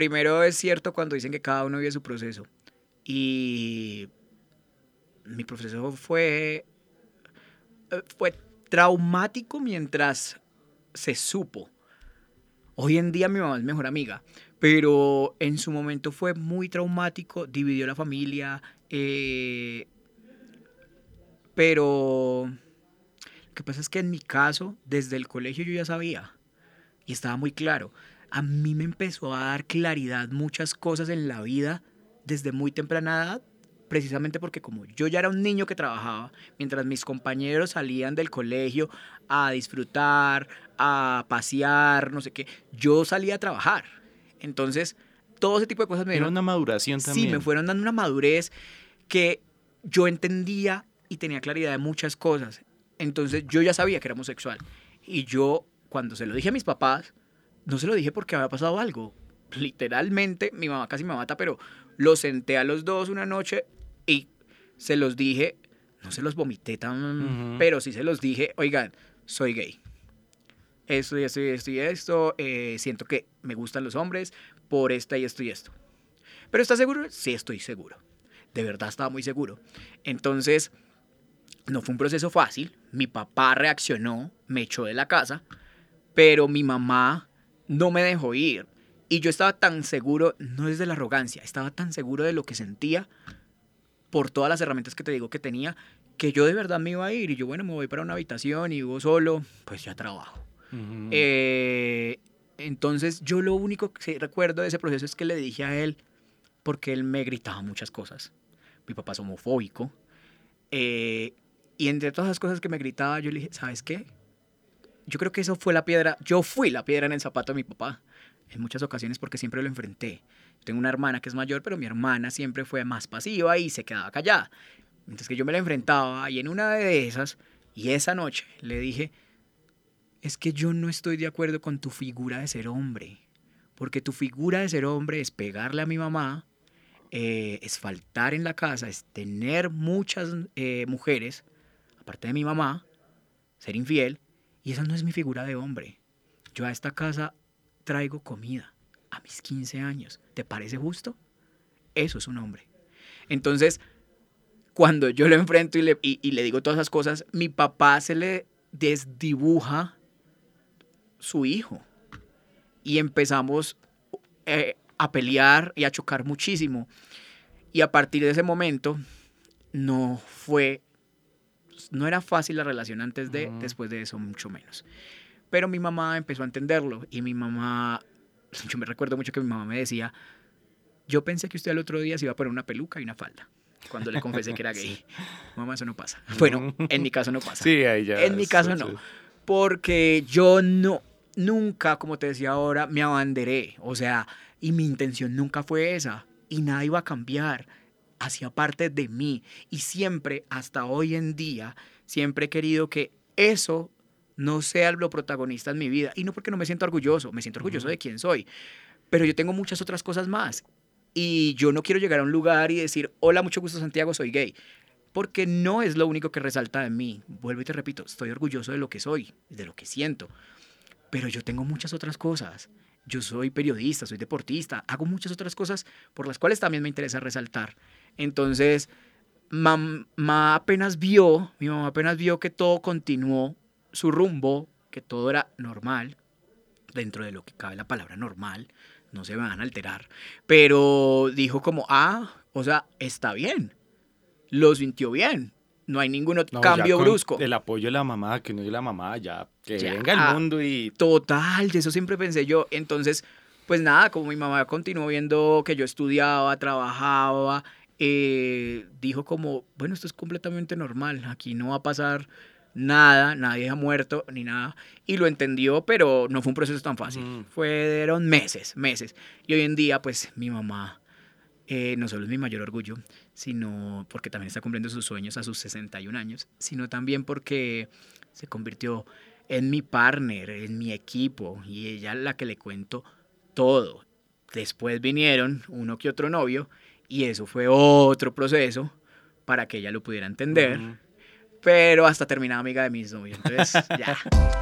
primero es cierto cuando dicen que cada uno vive su proceso. Y mi proceso fue, eh, fue traumático mientras se supo. Hoy en día mi mamá es mejor amiga, pero en su momento fue muy traumático, dividió la familia, eh, pero lo que pasa es que en mi caso, desde el colegio yo ya sabía y estaba muy claro. A mí me empezó a dar claridad muchas cosas en la vida desde muy temprana edad, precisamente porque como yo ya era un niño que trabajaba, mientras mis compañeros salían del colegio a disfrutar, a pasear, no sé qué, yo salía a trabajar. Entonces, todo ese tipo de cosas me dieron... una maduración también. Sí, me fueron dando una madurez que yo entendía y tenía claridad de muchas cosas. Entonces, yo ya sabía que era homosexual. Y yo, cuando se lo dije a mis papás, no se lo dije porque había pasado algo. Literalmente, mi mamá casi me mata, pero los senté a los dos una noche y se los dije, no se los vomité tan, pero sí se los dije, oigan, soy gay. Esto y esto y esto y esto, eh, siento que me gustan los hombres por esta y esto y esto. ¿Pero estás seguro? Sí, estoy seguro. De verdad estaba muy seguro. Entonces, no fue un proceso fácil. Mi papá reaccionó, me echó de la casa, pero mi mamá no me dejó ir. Y yo estaba tan seguro, no es de la arrogancia, estaba tan seguro de lo que sentía por todas las herramientas que te digo que tenía, que yo de verdad me iba a ir. Y yo, bueno, me voy para una habitación y vivo solo, pues ya trabajo. Eh, entonces yo lo único que recuerdo de ese proceso es que le dije a él, porque él me gritaba muchas cosas. Mi papá es homofóbico. Eh, y entre todas las cosas que me gritaba, yo le dije, ¿sabes qué? Yo creo que eso fue la piedra, yo fui la piedra en el zapato de mi papá en muchas ocasiones porque siempre lo enfrenté. Tengo una hermana que es mayor, pero mi hermana siempre fue más pasiva y se quedaba callada. Mientras que yo me la enfrentaba y en una de esas, y esa noche le dije, es que yo no estoy de acuerdo con tu figura de ser hombre, porque tu figura de ser hombre es pegarle a mi mamá, eh, es faltar en la casa, es tener muchas eh, mujeres, aparte de mi mamá, ser infiel, y esa no es mi figura de hombre. Yo a esta casa traigo comida a mis 15 años. ¿Te parece justo? Eso es un hombre. Entonces, cuando yo lo enfrento y le, y, le digo todas esas cosas, mi papá se le desdibuja su hijo. Y empezamos eh, a pelear y a chocar muchísimo. Y a partir de ese momento, no fue no era fácil la relación antes de, después de eso mucho menos. Pero mi mamá empezó a entenderlo y mi mamá, yo me recuerdo mucho que mi mamá me decía, yo pensé que usted al otro día se iba a poner una peluca y una falda cuando le confesé que era gay. Mamá, eso no pasa. Bueno, en mi caso no pasa. Sí, ahí ya. En mi caso no. Porque yo no, nunca, como te decía ahora, me abanderé. O sea, y mi intención nunca fue esa. Y nada iba a cambiar hacía parte de mí y siempre, hasta hoy en día, siempre he querido que eso no sea lo protagonista en mi vida. Y no porque no me siento orgulloso, me siento orgulloso de quién soy, pero yo tengo muchas otras cosas más. Y yo no quiero llegar a un lugar y decir, hola, mucho gusto Santiago, soy gay. Porque no es lo único que resalta de mí. Vuelvo y te repito, estoy orgulloso de lo que soy, de lo que siento. Pero yo tengo muchas otras cosas. Yo soy periodista, soy deportista, hago muchas otras cosas por las cuales también me interesa resaltar. Entonces, mamá apenas vio, mi mamá apenas vio que todo continuó su rumbo, que todo era normal, dentro de lo que cabe la palabra normal, no se van a alterar, pero dijo como, ah, o sea, está bien, lo sintió bien, no hay ningún cambio brusco. El apoyo de la mamá, que no es la mamá, ya, que venga el mundo y... Total, de eso siempre pensé yo, entonces, pues nada, como mi mamá continuó viendo que yo estudiaba, trabajaba, eh, dijo como, bueno, esto es completamente normal, aquí no va a pasar nada, nadie ha muerto ni nada. Y lo entendió, pero no fue un proceso tan fácil. Mm. Fueron meses, meses. Y hoy en día, pues mi mamá eh, no solo es mi mayor orgullo, sino porque también está cumpliendo sus sueños a sus 61 años, sino también porque se convirtió en mi partner, en mi equipo, y ella la que le cuento todo. Después vinieron uno que otro novio y eso fue otro proceso para que ella lo pudiera entender. Pero hasta terminaba amiga de mis novios. Entonces, ya.